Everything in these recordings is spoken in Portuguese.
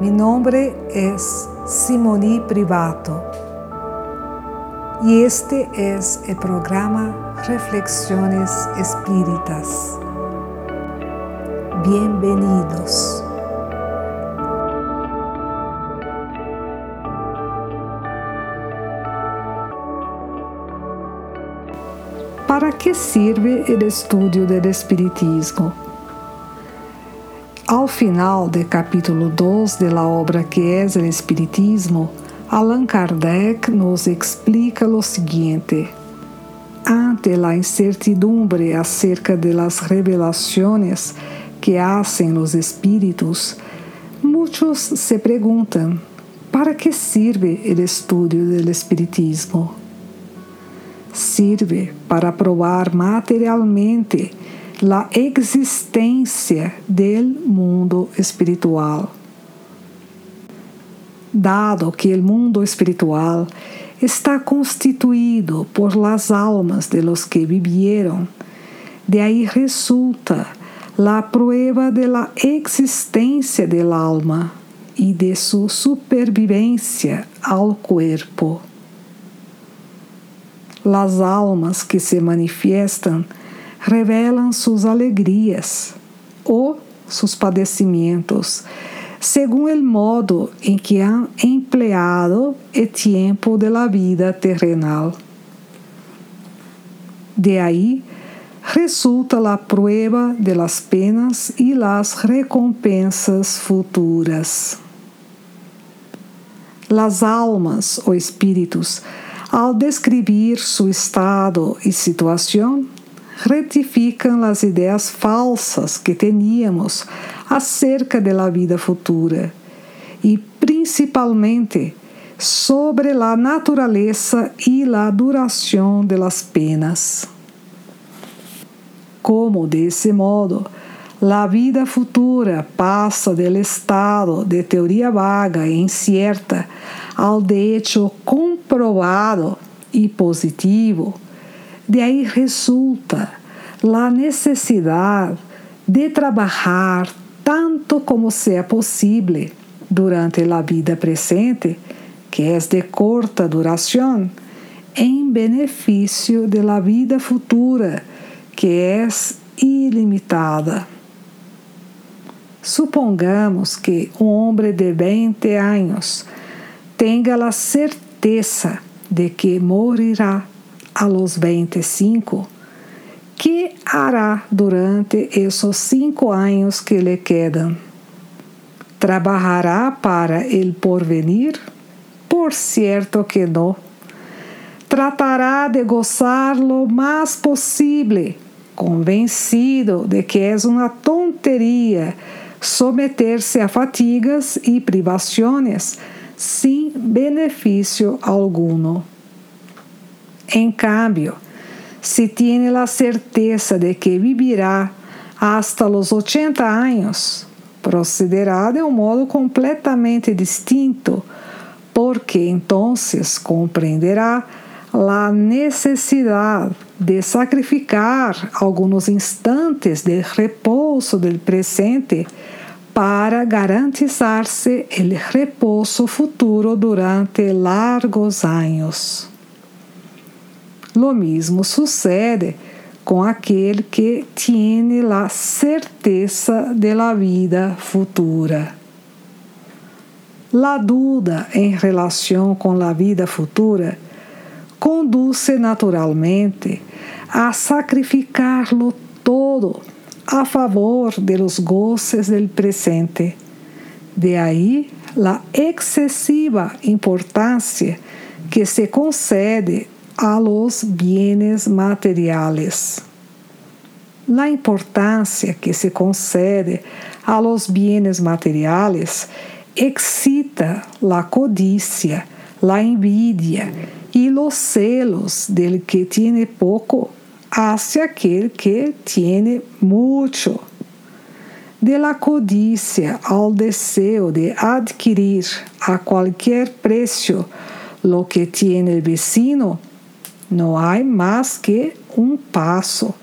Mi nombre es Simoni Privato y este es el programa Reflexiones Espíritas. Bienvenidos. ¿Para qué sirve el estudio del espiritismo? Ao final do capítulo 2 da obra que é o Espiritismo, Allan Kardec nos explica o seguinte: Ante a incertidumbre acerca de las revelações que hacen os espíritos, muitos se perguntam: para que sirve o estudo do Espiritismo? Sirve para provar materialmente la existência del mundo espiritual. Dado que o mundo espiritual está constituído por las almas de los que vivieron, de ahí resulta la prueba de la existência del alma y de su supervivencia al cuerpo. Las almas que se manifiestan revelam suas alegrias ou seus padecimentos, segundo o modo em que han empleado o tempo de la vida terrenal. De aí resulta a prueba de las penas e las recompensas futuras. Las almas ou espíritos, ao descrever seu estado e situação, retificam as ideias falsas que teníamos acerca da vida futura e, principalmente, sobre a natureza e a duração de las penas. Como, desse modo, a vida futura passa do estado de teoria vaga e incierta ao de hecho comprovado e positivo, de aí resulta a necessidade de trabalhar tanto como seja possível durante a vida presente, que é de corta duração, em benefício de la vida futura, que é ilimitada. Supongamos que um homem de 20 anos tenha a certeza de que morirá a los 25, que hará durante esses cinco anos que lhe quedam? ¿Trabalhará para el porvenir? Por certo que não. Tratará de gozar lo mais possível, convencido de que é uma tonteria someter-se a fatigas e privações sem benefício alguno. Em cambio, se tiene a certeza de que vivirá hasta los 80 anos, procederá de um modo completamente distinto, porque entonces compreenderá a necessidade de sacrificar alguns instantes de repouso del presente para garantizar-se o repouso futuro durante largos anos. Lo mesmo sucede com aquele que tiene a certeza de la vida futura. La duda em relação com a vida futura conduz naturalmente a sacrificar-lo todo a favor de los goces del presente. De aí a excessiva importância que se concede a los bienes materiales. La importância que se concede a los bienes materiales excita la codicia, la envidia y los celos del que tiene poco hacia aquel que tiene mucho. De la codicia al deseo de adquirir a cualquier precio lo que tiene el vecino, não há mais que um passo.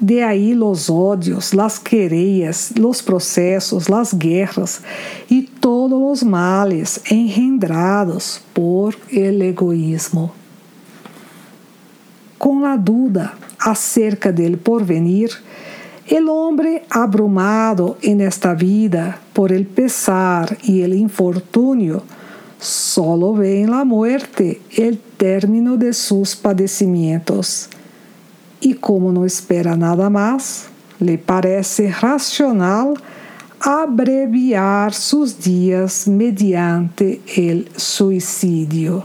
De ahí los odios, las querellas, los procesos, las guerras y todos los males engendrados por el egoísmo. Com a duda acerca del porvenir, el hombre abrumado en esta vida por el pesar y el infortunio, solo ve en la muerte el término de sus padecimientos e como não espera nada mais, lhe parece racional abreviar seus dias mediante o suicídio.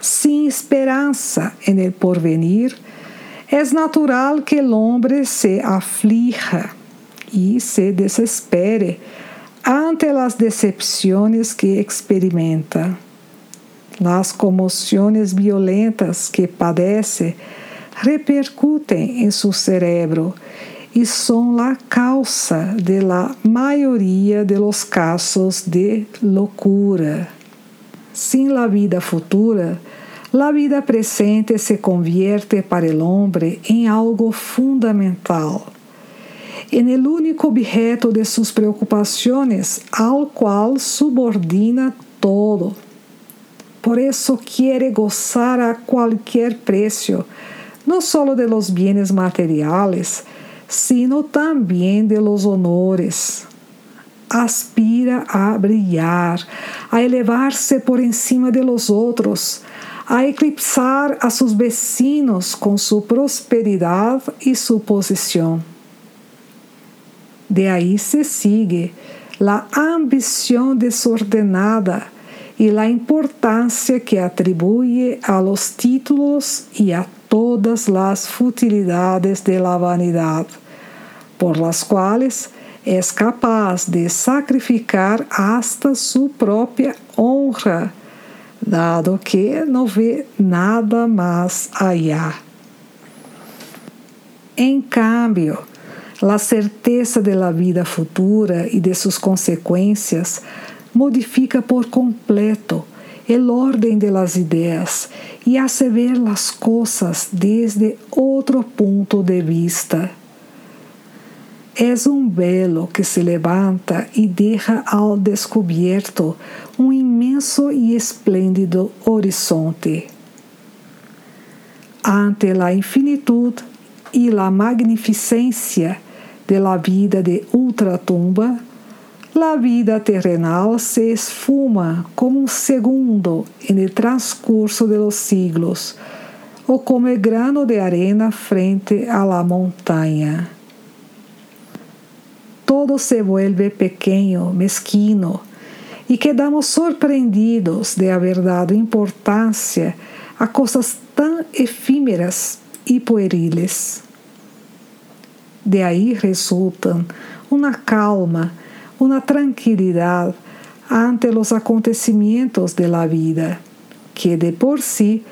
Sem esperança en el porvenir, é natural que o homem se aflija e se desespere ante as decepções que experimenta. Las comoções violentas que padece repercutem em seu cerebro e são a causa de la maioria de los casos de loucura. Sin la vida futura, la vida presente se convierte para el hombre em algo fundamental, en el único objeto de sus preocupaciones al cual subordina todo. Por eso quiere gozar a cualquier precio no solo de los bienes materiales, sino también de los honores. Aspira a brillar, a elevar-se por encima de los outros, a eclipsar a sus vecinos com sua prosperidade e sua posição. De aí se sigue la ambição desordenada e la importância que atribui a los títulos e a todas las futilidades de la vanidad, por las cuales es capaz de sacrificar hasta su propia honra, dado que no ve nada más allá. Em cambio, la certeza de la vida futura e de sus consequências modifica por completo el orden de las ideas y hace ver las cosas desde otro punto de vista. Es un velo que se levanta y deja al descubierto un inmenso y espléndido horizonte. Ante la infinitud y la magnificencia de la vida de ultratumba, La vida terrenal se esfuma como un segundo en el transcurso de los siglos, o como el grano de arena frente a la montaña. Todo se vuelve pequeño, mezquino, e quedamos sorprendidos de haber dado importância a coisas tão efímeras e pueriles. De aí resultam uma calma una tranquilidad ante los acontecimientos de la vida, que de por sí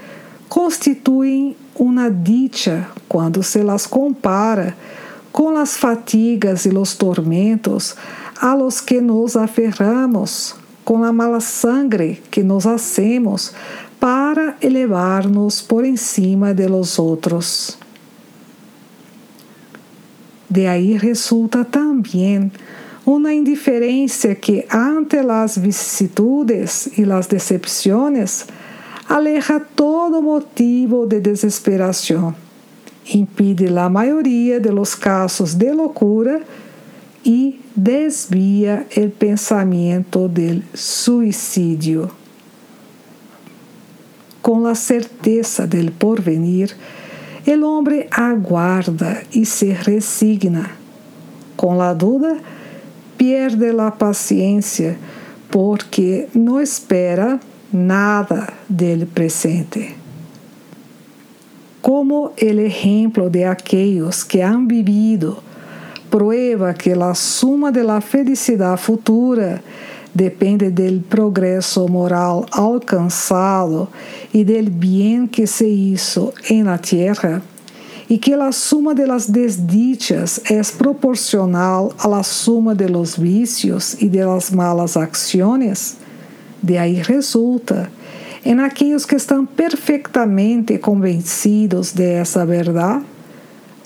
constituem uma dicha quando se las compara com as fatigas e los tormentos a los que nos aferramos, com a mala sangre que nos hacemos para elevar-nos por encima de los outros. De aí resulta também uma indiferença que ante las vicissitudes e las decepciones aleja todo motivo de desesperação, impide la maioria de los casos de loucura e desvia el pensamento del suicídio. Com la certeza del porvenir, el hombre aguarda e se resigna. Com la duda, pierde la paciencia porque no espera nada del presente. Como el ejemplo de aquellos que han vivido prueba que la suma de la felicidad futura depende del progreso moral alcançado e del bien que se hizo en la tierra, e que a suma de las desdichas é proporcional a la suma de los vicios e de las malas acciones, de aí resulta, em aqueles que estão perfeitamente convencidos de essa verdade,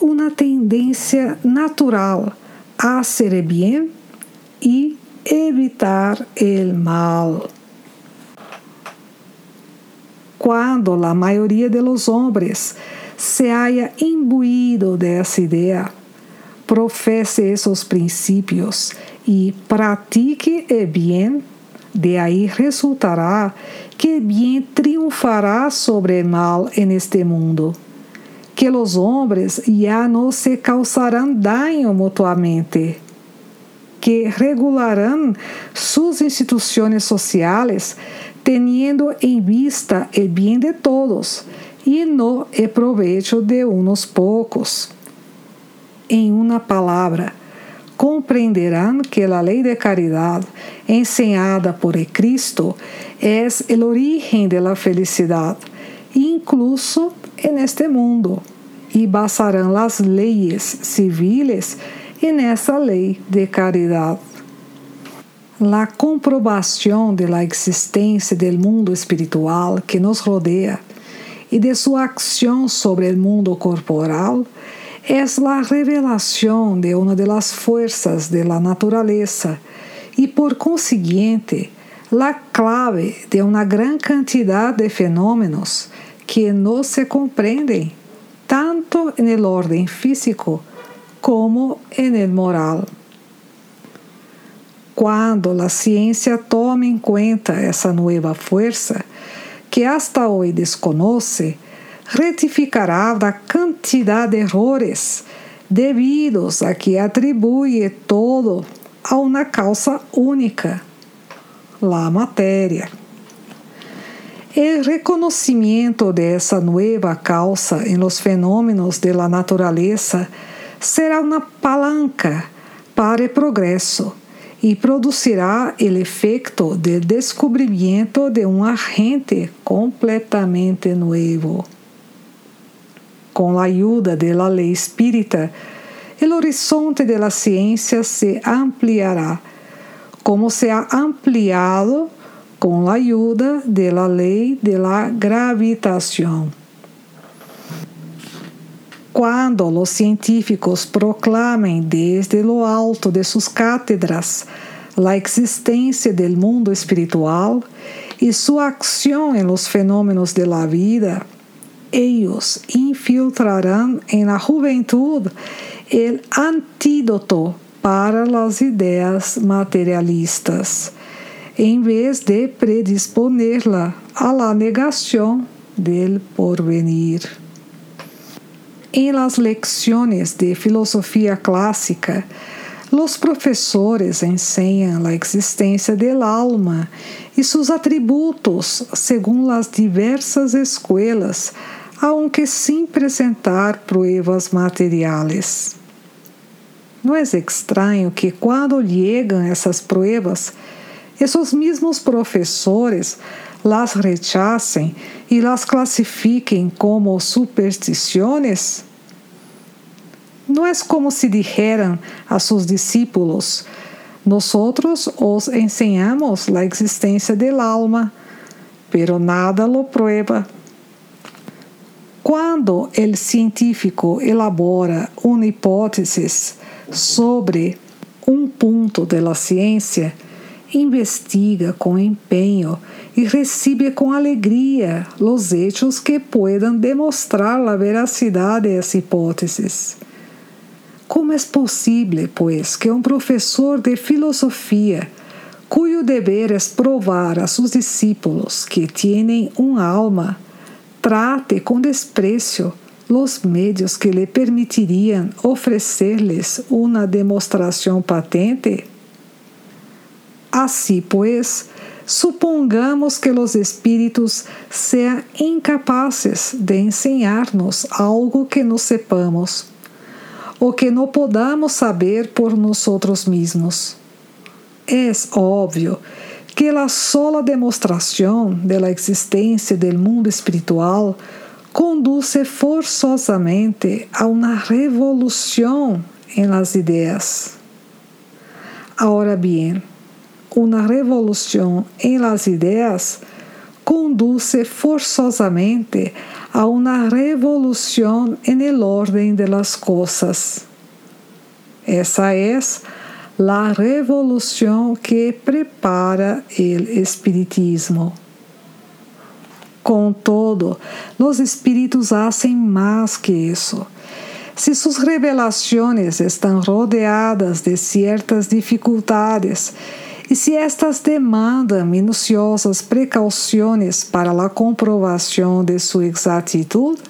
uma tendência natural a ser bem e evitar o mal. Quando a maioria dos homens se haya imbuído dessa ideia, professe esses princípios e pratique o bem, de aí resultará que o bem triunfará sobre o mal en este mundo, que os homens já não se causarão daño mutuamente, que regularão suas instituições sociais teniendo em vista o bem de todos e no o provecho de unos poucos. Em uma palavra, compreenderão que a lei de caridade ensinada por Cristo é o origen de la felicidade, incluso en este mundo, e basarão as leis civiles en essa lei de caridade. La comprobação de la existência del mundo espiritual que nos rodeia e de sua acção sobre o mundo corporal é a revelação de uma das forças de la natureza e, por consiguiente, la clave de uma gran cantidad de fenômenos que não se compreendem tanto en el orden físico como en el moral. Quando a ciência toma em conta essa nova força, que hasta hoy desconoce, retificará da quantidade de errores devidos a que atribui todo a uma causa única, la matéria. O reconhecimento dessa nova causa em los de la natureza será uma palanca para o progresso e produzirá o efeito de descobrimento de um agente completamente novo. Com a ajuda da lei espírita, o horizonte da ciência se ampliará, como se ha ampliado com a ajuda da lei da gravitação. Quando os científicos proclamem desde lo alto de suas cátedras a existência do mundo espiritual e sua ação em los fenômenos de la vida, eles infiltrarão em la juventude el antídoto para as ideias materialistas, em vez de predisponerla a la negação del porvenir. En las lecciones de filosofía clásica, los professores enseñan la existência del alma e seus atributos según las diversas escuelas, aunque sin presentar pruebas materiales. Não é estranho que, quando chegam essas pruebas, esses mesmos professores las rechacen y las clasifiquen como supersticiones? No es como si dijeran a sus discípulos, nosotros os enseñamos la existencia del alma, pero nada lo prueba. Quando el científico elabora uma hipótese sobre um ponto de la ciência, investiga com empenho e recebe com alegria os hechos que puedan demonstrar a veracidade dessas hipóteses. Como é possível, pois, que um professor de filosofia, cujo dever é provar a seus discípulos que têm um alma, trate com desprezo os meios que lhe permitiriam oferecer-lhes uma demonstração patente? Assim, pois, supongamos que os espíritos sejam incapazes de ensinar-nos algo que não sepamos, ou que não podamos saber por nós mesmos. É óbvio que a sola demonstração da existência do mundo espiritual conduz forçosamente a uma revolução em las ideias. Ahora bien, uma revolução em las ideias conduce forzosamente a una revolución en el orden de las cosas. Esa es la revolución que prepara el espiritismo. Con todo, los espíritus hacen más que eso. Si sus revelaciones están rodeadas de ciertas dificultades e se estas demandam minuciosas precauções para a comprovação de sua exatitud,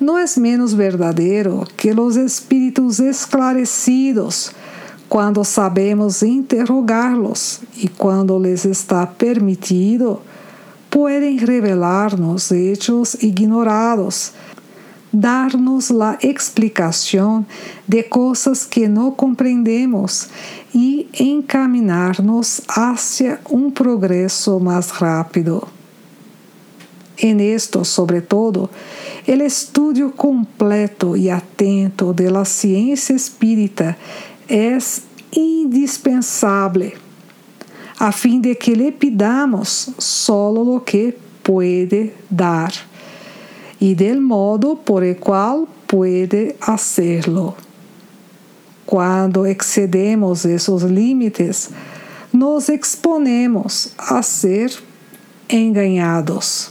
não é menos verdadeiro que os espíritos esclarecidos, quando sabemos interrogá-los e quando lhes está permitido, podem revelar-nos hechos ignorados dar-nos a explicação de coisas que não compreendemos e encaminhar-nos hacia um progresso mais rápido. En esto, sobretudo, o estudio completo e atento de la ciência espírita é indispensável, a fim de que lhe pidamos solo lo que puede dar y del modo por el cual puede hacerlo. Cuando excedemos esos límites, nos exponemos a ser engañados.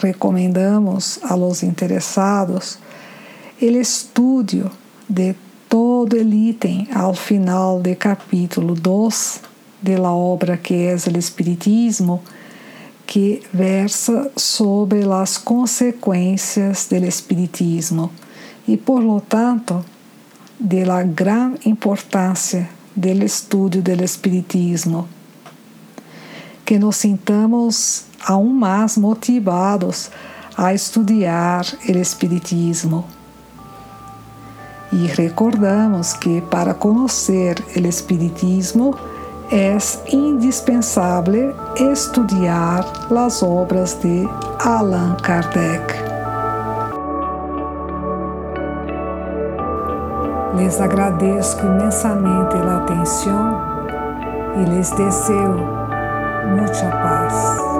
Recomendamos a los interessados el estudio de todo el ítem al final del capítulo 2 de la obra que es el Espiritismo que versa sobre as consequências do espiritismo e, por lo tanto, de la gran importância do estudo do espiritismo. Que nos sintamos aún mais motivados a estudar o espiritismo. E recordamos que para conhecer o espiritismo é indispensável estudar as obras de Allan Kardec. Les agradeço imensamente a atenção e lhes desejo muita paz.